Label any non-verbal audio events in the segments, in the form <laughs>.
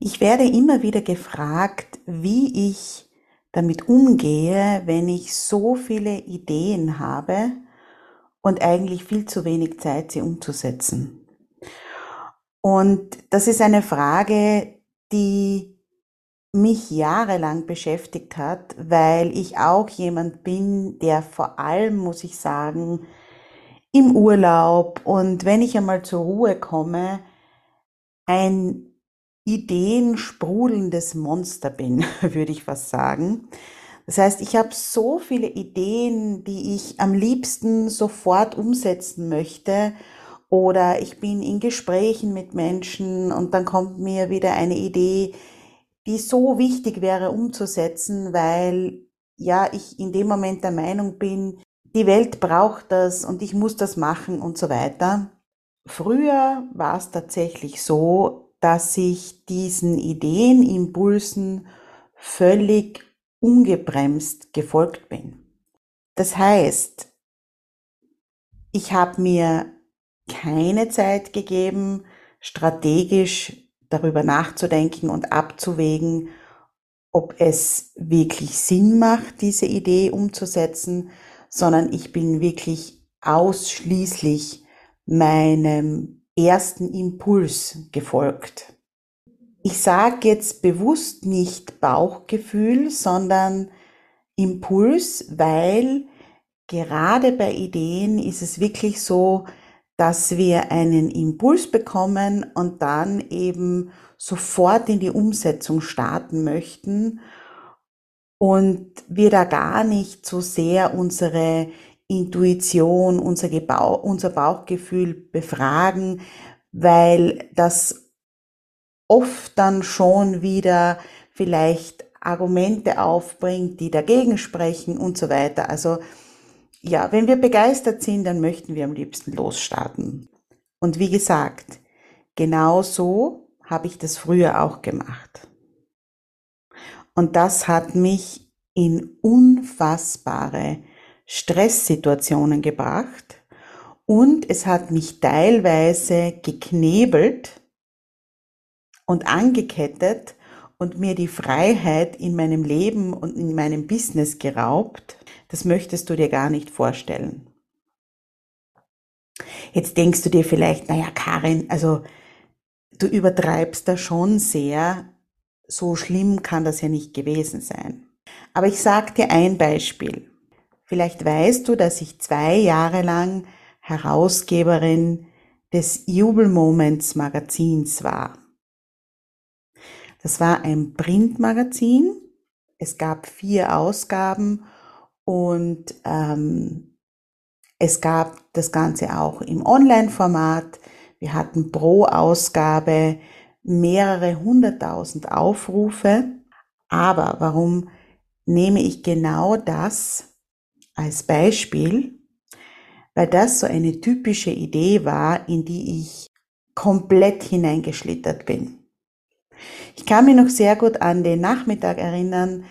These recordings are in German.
Ich werde immer wieder gefragt, wie ich damit umgehe, wenn ich so viele Ideen habe und eigentlich viel zu wenig Zeit, sie umzusetzen. Und das ist eine Frage, die mich jahrelang beschäftigt hat, weil ich auch jemand bin, der vor allem, muss ich sagen, im Urlaub und wenn ich einmal zur Ruhe komme, ein Ideen sprudelndes Monster bin, <laughs> würde ich fast sagen. Das heißt, ich habe so viele Ideen, die ich am liebsten sofort umsetzen möchte oder ich bin in Gesprächen mit Menschen und dann kommt mir wieder eine Idee, die so wichtig wäre umzusetzen, weil ja, ich in dem Moment der Meinung bin, die Welt braucht das und ich muss das machen und so weiter. Früher war es tatsächlich so, dass ich diesen Ideenimpulsen völlig ungebremst gefolgt bin. Das heißt, ich habe mir keine Zeit gegeben, strategisch darüber nachzudenken und abzuwägen, ob es wirklich Sinn macht, diese Idee umzusetzen, sondern ich bin wirklich ausschließlich meinem ersten Impuls gefolgt. Ich sage jetzt bewusst nicht Bauchgefühl, sondern Impuls, weil gerade bei Ideen ist es wirklich so, dass wir einen Impuls bekommen und dann eben sofort in die Umsetzung starten möchten und wir da gar nicht so sehr unsere Intuition, unser, Gebau, unser Bauchgefühl befragen, weil das oft dann schon wieder vielleicht Argumente aufbringt, die dagegen sprechen und so weiter. Also ja, wenn wir begeistert sind, dann möchten wir am liebsten losstarten. Und wie gesagt, genau so habe ich das früher auch gemacht. Und das hat mich in unfassbare Stresssituationen gebracht und es hat mich teilweise geknebelt und angekettet und mir die Freiheit in meinem Leben und in meinem Business geraubt. Das möchtest du dir gar nicht vorstellen. Jetzt denkst du dir vielleicht, naja, Karin, also du übertreibst da schon sehr. So schlimm kann das ja nicht gewesen sein. Aber ich sag dir ein Beispiel. Vielleicht weißt du, dass ich zwei Jahre lang Herausgeberin des Jubel Moments Magazins war. Das war ein Printmagazin. Es gab vier Ausgaben und ähm, es gab das Ganze auch im Online-Format. Wir hatten pro Ausgabe mehrere hunderttausend Aufrufe. Aber warum nehme ich genau das als Beispiel, weil das so eine typische Idee war, in die ich komplett hineingeschlittert bin. Ich kann mich noch sehr gut an den Nachmittag erinnern,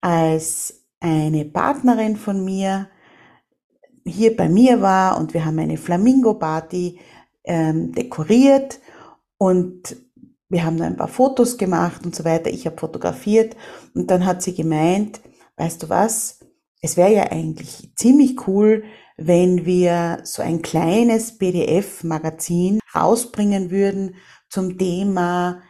als eine Partnerin von mir hier bei mir war und wir haben eine Flamingo-Party ähm, dekoriert und wir haben ein paar Fotos gemacht und so weiter. Ich habe fotografiert und dann hat sie gemeint, weißt du was, es wäre ja eigentlich ziemlich cool, wenn wir so ein kleines PDF-Magazin rausbringen würden zum Thema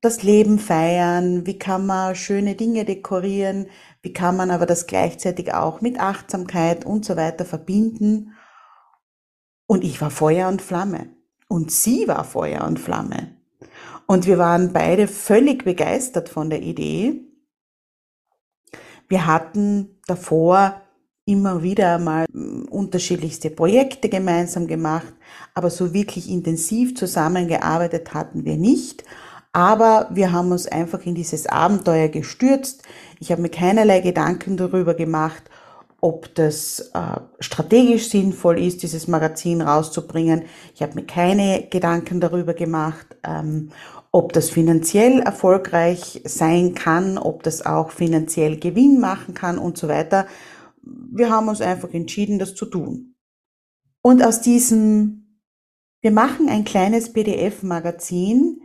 das Leben feiern, wie kann man schöne Dinge dekorieren, wie kann man aber das gleichzeitig auch mit Achtsamkeit und so weiter verbinden. Und ich war Feuer und Flamme. Und sie war Feuer und Flamme. Und wir waren beide völlig begeistert von der Idee. Wir hatten davor immer wieder mal hm, unterschiedlichste Projekte gemeinsam gemacht, aber so wirklich intensiv zusammengearbeitet hatten wir nicht. Aber wir haben uns einfach in dieses Abenteuer gestürzt. Ich habe mir keinerlei Gedanken darüber gemacht, ob das äh, strategisch sinnvoll ist, dieses Magazin rauszubringen. Ich habe mir keine Gedanken darüber gemacht, ähm, ob das finanziell erfolgreich sein kann, ob das auch finanziell Gewinn machen kann und so weiter. Wir haben uns einfach entschieden, das zu tun. Und aus diesem, wir machen ein kleines PDF-Magazin,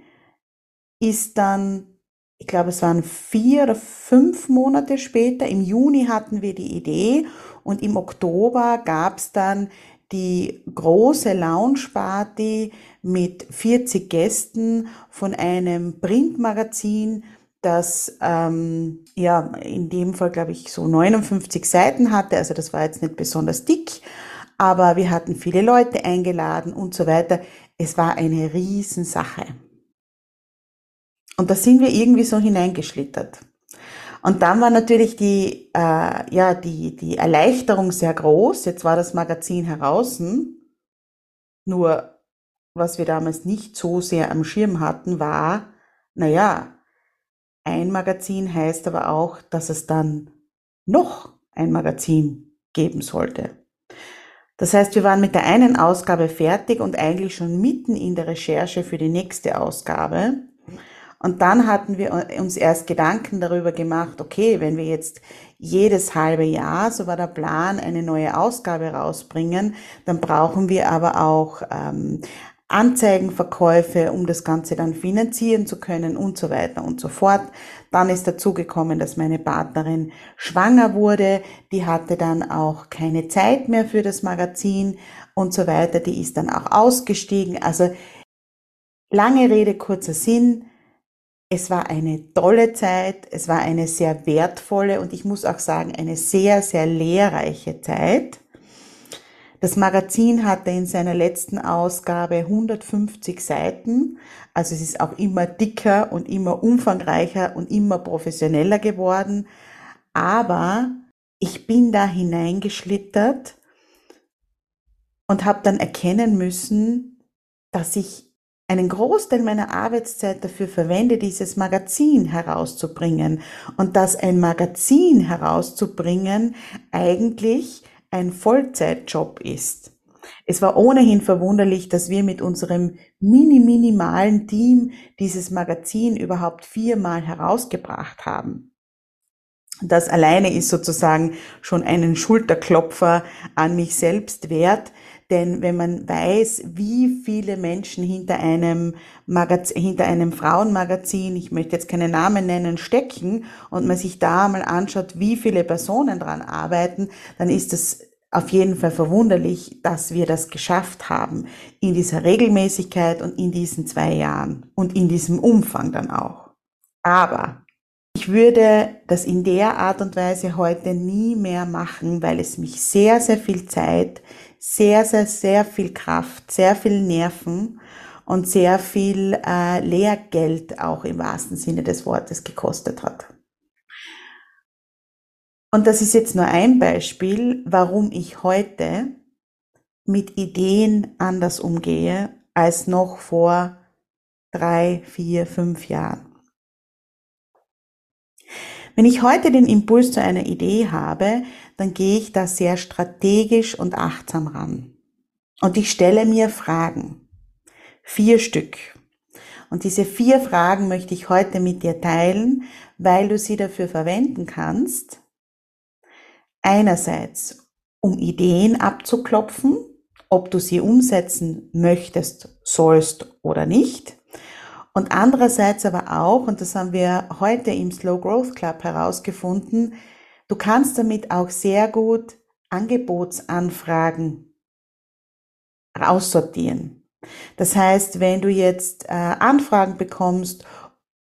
ist dann, ich glaube, es waren vier oder fünf Monate später, im Juni hatten wir die Idee und im Oktober gab es dann die große Lounge-Party mit 40 Gästen von einem Printmagazin, das ähm, ja in dem Fall, glaube ich, so 59 Seiten hatte. Also das war jetzt nicht besonders dick, aber wir hatten viele Leute eingeladen und so weiter. Es war eine Riesensache. Und da sind wir irgendwie so hineingeschlittert. Und dann war natürlich die, äh, ja, die, die Erleichterung sehr groß. Jetzt war das Magazin heraus. Nur, was wir damals nicht so sehr am Schirm hatten, war, naja, ein Magazin heißt aber auch, dass es dann noch ein Magazin geben sollte. Das heißt, wir waren mit der einen Ausgabe fertig und eigentlich schon mitten in der Recherche für die nächste Ausgabe. Und dann hatten wir uns erst Gedanken darüber gemacht, okay, wenn wir jetzt jedes halbe Jahr, so war der Plan, eine neue Ausgabe rausbringen, dann brauchen wir aber auch ähm, Anzeigenverkäufe, um das Ganze dann finanzieren zu können und so weiter und so fort. Dann ist dazu gekommen, dass meine Partnerin schwanger wurde. Die hatte dann auch keine Zeit mehr für das Magazin und so weiter. Die ist dann auch ausgestiegen. Also lange Rede, kurzer Sinn. Es war eine tolle Zeit, es war eine sehr wertvolle und ich muss auch sagen, eine sehr, sehr lehrreiche Zeit. Das Magazin hatte in seiner letzten Ausgabe 150 Seiten, also es ist auch immer dicker und immer umfangreicher und immer professioneller geworden, aber ich bin da hineingeschlittert und habe dann erkennen müssen, dass ich einen Großteil meiner Arbeitszeit dafür verwende, dieses Magazin herauszubringen. Und dass ein Magazin herauszubringen eigentlich ein Vollzeitjob ist. Es war ohnehin verwunderlich, dass wir mit unserem mini-minimalen Team dieses Magazin überhaupt viermal herausgebracht haben. Das alleine ist sozusagen schon einen Schulterklopfer an mich selbst wert, denn wenn man weiß, wie viele Menschen hinter einem, Magazin, hinter einem Frauenmagazin, ich möchte jetzt keine Namen nennen, stecken und man sich da mal anschaut, wie viele Personen dran arbeiten, dann ist es auf jeden Fall verwunderlich, dass wir das geschafft haben in dieser Regelmäßigkeit und in diesen zwei Jahren und in diesem Umfang dann auch. Aber ich würde das in der Art und Weise heute nie mehr machen, weil es mich sehr, sehr viel Zeit, sehr, sehr, sehr viel Kraft, sehr viel Nerven und sehr viel äh, Lehrgeld auch im wahrsten Sinne des Wortes gekostet hat. Und das ist jetzt nur ein Beispiel, warum ich heute mit Ideen anders umgehe als noch vor drei, vier, fünf Jahren. Wenn ich heute den Impuls zu einer Idee habe, dann gehe ich da sehr strategisch und achtsam ran. Und ich stelle mir Fragen. Vier Stück. Und diese vier Fragen möchte ich heute mit dir teilen, weil du sie dafür verwenden kannst. Einerseits, um Ideen abzuklopfen, ob du sie umsetzen möchtest, sollst oder nicht. Und andererseits aber auch, und das haben wir heute im Slow Growth Club herausgefunden, du kannst damit auch sehr gut Angebotsanfragen aussortieren. Das heißt, wenn du jetzt äh, Anfragen bekommst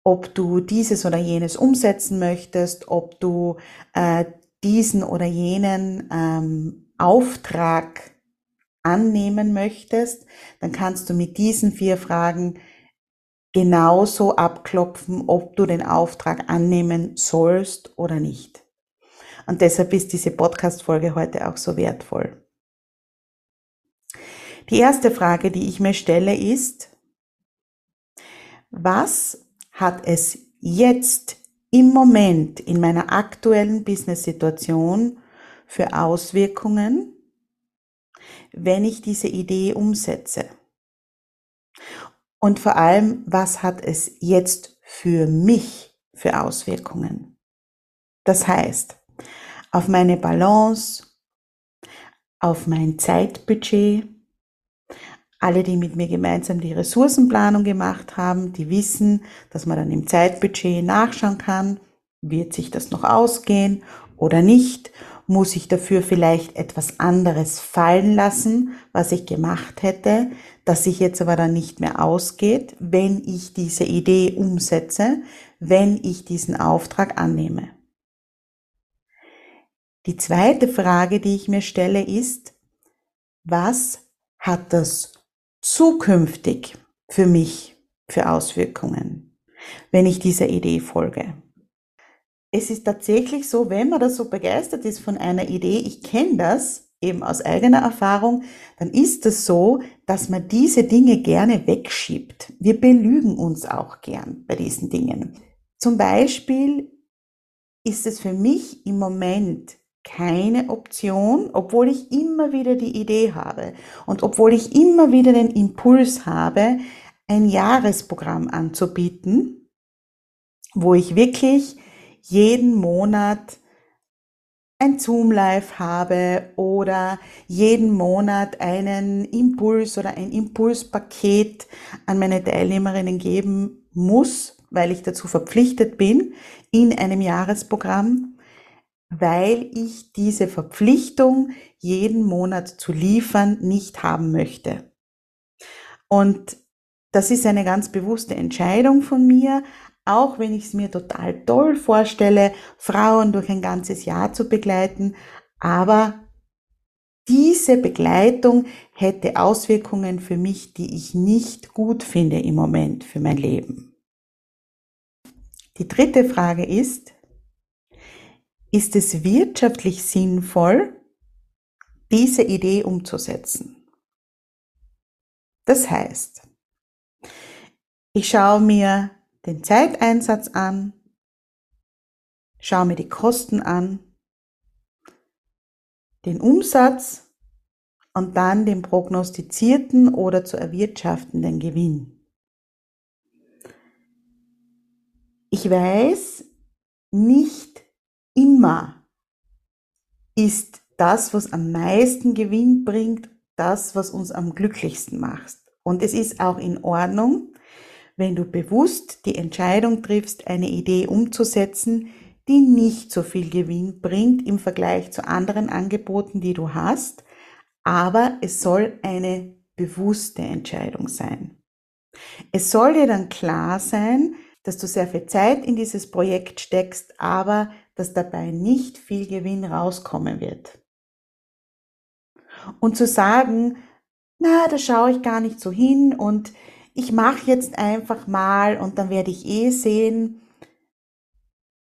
ob du dieses oder jenes umsetzen möchtest, ob du äh, diesen oder jenen ähm, Auftrag annehmen möchtest, dann kannst du mit diesen vier Fragen genauso abklopfen, ob du den Auftrag annehmen sollst oder nicht. Und deshalb ist diese Podcast-Folge heute auch so wertvoll. Die erste Frage, die ich mir stelle, ist, was hat es jetzt im Moment in meiner aktuellen Business-Situation für Auswirkungen, wenn ich diese Idee umsetze? Und vor allem, was hat es jetzt für mich für Auswirkungen? Das heißt, auf meine Balance, auf mein Zeitbudget. Alle, die mit mir gemeinsam die Ressourcenplanung gemacht haben, die wissen, dass man dann im Zeitbudget nachschauen kann, wird sich das noch ausgehen oder nicht muss ich dafür vielleicht etwas anderes fallen lassen, was ich gemacht hätte, das sich jetzt aber dann nicht mehr ausgeht, wenn ich diese Idee umsetze, wenn ich diesen Auftrag annehme. Die zweite Frage, die ich mir stelle, ist, was hat das zukünftig für mich für Auswirkungen, wenn ich dieser Idee folge? es ist tatsächlich so, wenn man da so begeistert ist von einer Idee, ich kenne das eben aus eigener Erfahrung, dann ist es so, dass man diese Dinge gerne wegschiebt. Wir belügen uns auch gern bei diesen Dingen. Zum Beispiel ist es für mich im Moment keine Option, obwohl ich immer wieder die Idee habe und obwohl ich immer wieder den Impuls habe, ein Jahresprogramm anzubieten, wo ich wirklich jeden Monat ein Zoom Live habe oder jeden Monat einen Impuls oder ein Impulspaket an meine Teilnehmerinnen geben muss, weil ich dazu verpflichtet bin in einem Jahresprogramm, weil ich diese Verpflichtung jeden Monat zu liefern nicht haben möchte. Und das ist eine ganz bewusste Entscheidung von mir, auch wenn ich es mir total toll vorstelle, Frauen durch ein ganzes Jahr zu begleiten, aber diese Begleitung hätte Auswirkungen für mich, die ich nicht gut finde im Moment für mein Leben. Die dritte Frage ist, ist es wirtschaftlich sinnvoll, diese Idee umzusetzen? Das heißt, ich schaue mir den Zeiteinsatz an, schau mir die Kosten an, den Umsatz und dann den prognostizierten oder zu erwirtschaftenden Gewinn. Ich weiß, nicht ist das, was am meisten Gewinn bringt, das, was uns am glücklichsten macht. Und es ist auch in Ordnung, wenn du bewusst die Entscheidung triffst, eine Idee umzusetzen, die nicht so viel Gewinn bringt im Vergleich zu anderen Angeboten, die du hast, aber es soll eine bewusste Entscheidung sein. Es soll dir dann klar sein, dass du sehr viel Zeit in dieses Projekt steckst, aber dass dabei nicht viel Gewinn rauskommen wird. Und zu sagen, na, da schaue ich gar nicht so hin und ich mache jetzt einfach mal und dann werde ich eh sehen,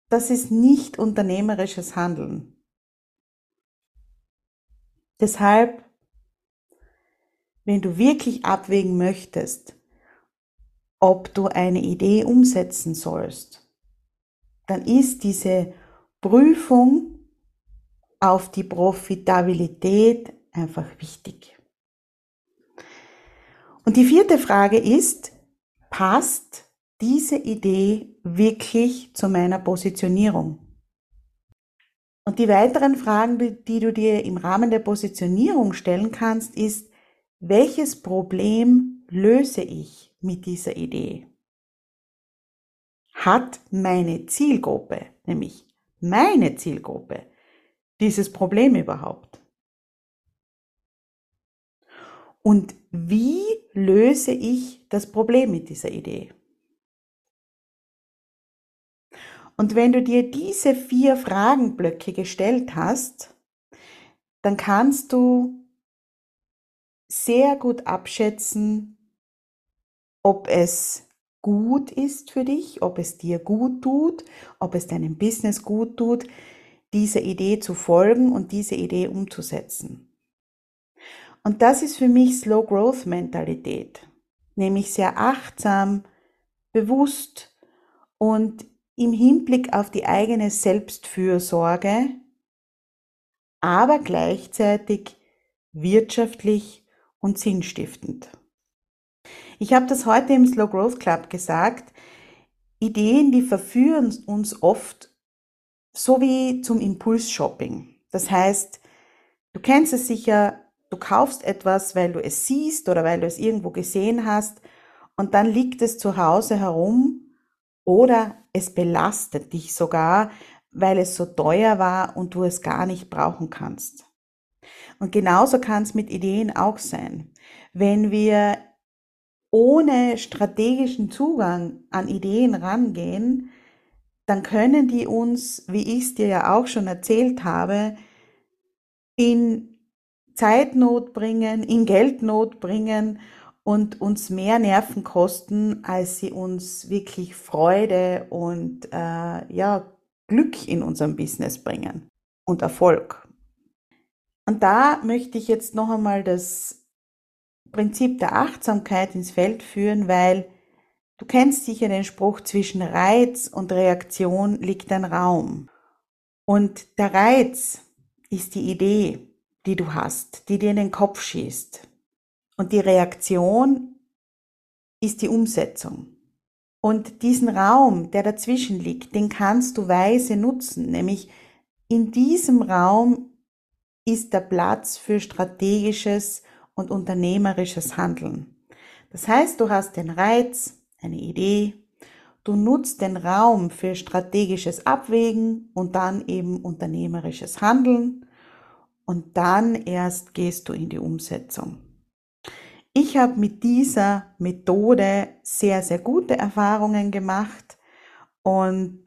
das ist nicht unternehmerisches Handeln. Deshalb, wenn du wirklich abwägen möchtest, ob du eine Idee umsetzen sollst, dann ist diese Prüfung auf die Profitabilität einfach wichtig. Und die vierte Frage ist, passt diese Idee wirklich zu meiner Positionierung? Und die weiteren Fragen, die du dir im Rahmen der Positionierung stellen kannst, ist, welches Problem löse ich mit dieser Idee? Hat meine Zielgruppe, nämlich meine Zielgruppe, dieses Problem überhaupt? Und wie löse ich das Problem mit dieser Idee? Und wenn du dir diese vier Fragenblöcke gestellt hast, dann kannst du sehr gut abschätzen, ob es gut ist für dich, ob es dir gut tut, ob es deinem Business gut tut, dieser Idee zu folgen und diese Idee umzusetzen. Und das ist für mich Slow Growth Mentalität, nämlich sehr achtsam, bewusst und im Hinblick auf die eigene Selbstfürsorge, aber gleichzeitig wirtschaftlich und sinnstiftend. Ich habe das heute im Slow Growth Club gesagt. Ideen, die verführen uns oft so wie zum Impulsshopping. Das heißt, du kennst es sicher, du kaufst etwas, weil du es siehst oder weil du es irgendwo gesehen hast und dann liegt es zu Hause herum oder es belastet dich sogar, weil es so teuer war und du es gar nicht brauchen kannst. Und genauso kann es mit Ideen auch sein. Wenn wir ohne strategischen Zugang an Ideen rangehen, dann können die uns, wie ich es dir ja auch schon erzählt habe, in Zeitnot bringen, in Geldnot bringen und uns mehr Nerven kosten, als sie uns wirklich Freude und äh, ja, Glück in unserem Business bringen und Erfolg. Und da möchte ich jetzt noch einmal das Prinzip der Achtsamkeit ins Feld führen, weil du kennst sicher den Spruch, zwischen Reiz und Reaktion liegt ein Raum. Und der Reiz ist die Idee, die du hast, die dir in den Kopf schießt. Und die Reaktion ist die Umsetzung. Und diesen Raum, der dazwischen liegt, den kannst du weise nutzen, nämlich in diesem Raum ist der Platz für strategisches und unternehmerisches Handeln. Das heißt, du hast den Reiz, eine Idee, du nutzt den Raum für strategisches Abwägen und dann eben unternehmerisches Handeln und dann erst gehst du in die Umsetzung. Ich habe mit dieser Methode sehr, sehr gute Erfahrungen gemacht und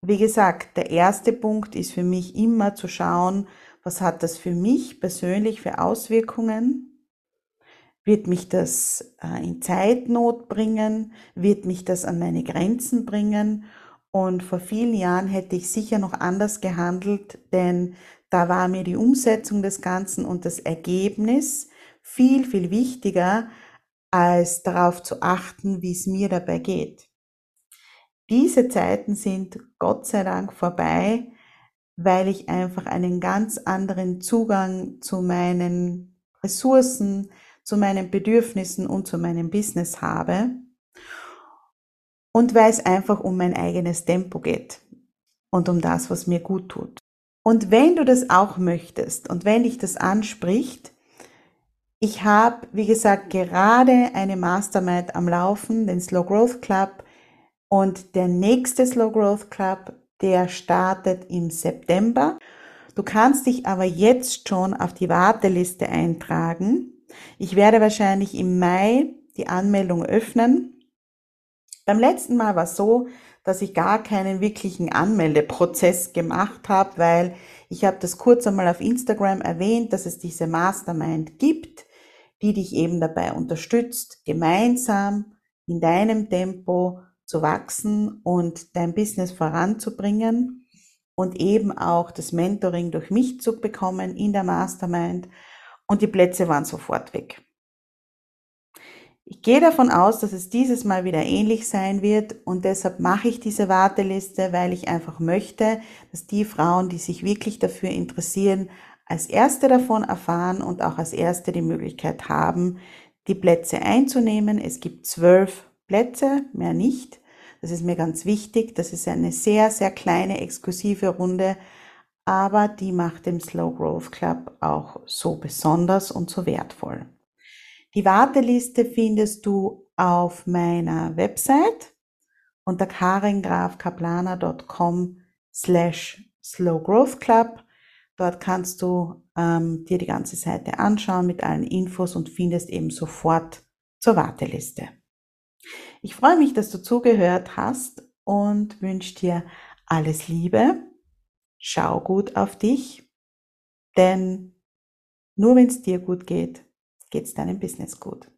wie gesagt, der erste Punkt ist für mich immer zu schauen, was hat das für mich persönlich für Auswirkungen? Wird mich das äh, in Zeitnot bringen? Wird mich das an meine Grenzen bringen? Und vor vielen Jahren hätte ich sicher noch anders gehandelt, denn da war mir die Umsetzung des Ganzen und das Ergebnis viel, viel wichtiger, als darauf zu achten, wie es mir dabei geht. Diese Zeiten sind Gott sei Dank vorbei, weil ich einfach einen ganz anderen Zugang zu meinen Ressourcen, zu meinen Bedürfnissen und zu meinem Business habe und weil es einfach um mein eigenes Tempo geht und um das, was mir gut tut. Und wenn du das auch möchtest und wenn dich das anspricht, ich habe, wie gesagt, gerade eine Mastermind am Laufen, den Slow Growth Club. Und der nächste Slow Growth Club, der startet im September. Du kannst dich aber jetzt schon auf die Warteliste eintragen. Ich werde wahrscheinlich im Mai die Anmeldung öffnen. Beim letzten Mal war es so, dass ich gar keinen wirklichen Anmeldeprozess gemacht habe, weil ich habe das kurz einmal auf Instagram erwähnt, dass es diese Mastermind gibt die dich eben dabei unterstützt, gemeinsam in deinem Tempo zu wachsen und dein Business voranzubringen und eben auch das Mentoring durch mich zu bekommen in der Mastermind. Und die Plätze waren sofort weg. Ich gehe davon aus, dass es dieses Mal wieder ähnlich sein wird und deshalb mache ich diese Warteliste, weil ich einfach möchte, dass die Frauen, die sich wirklich dafür interessieren, als Erste davon erfahren und auch als Erste die Möglichkeit haben, die Plätze einzunehmen. Es gibt zwölf Plätze, mehr nicht. Das ist mir ganz wichtig. Das ist eine sehr, sehr kleine, exklusive Runde, aber die macht den Slow Growth Club auch so besonders und so wertvoll. Die Warteliste findest du auf meiner Website unter karingrafkaplaner.com slash Slow Growth Club Dort kannst du ähm, dir die ganze Seite anschauen mit allen Infos und findest eben sofort zur Warteliste. Ich freue mich, dass du zugehört hast und wünsche dir alles Liebe. Schau gut auf dich, denn nur wenn es dir gut geht, geht es deinem Business gut.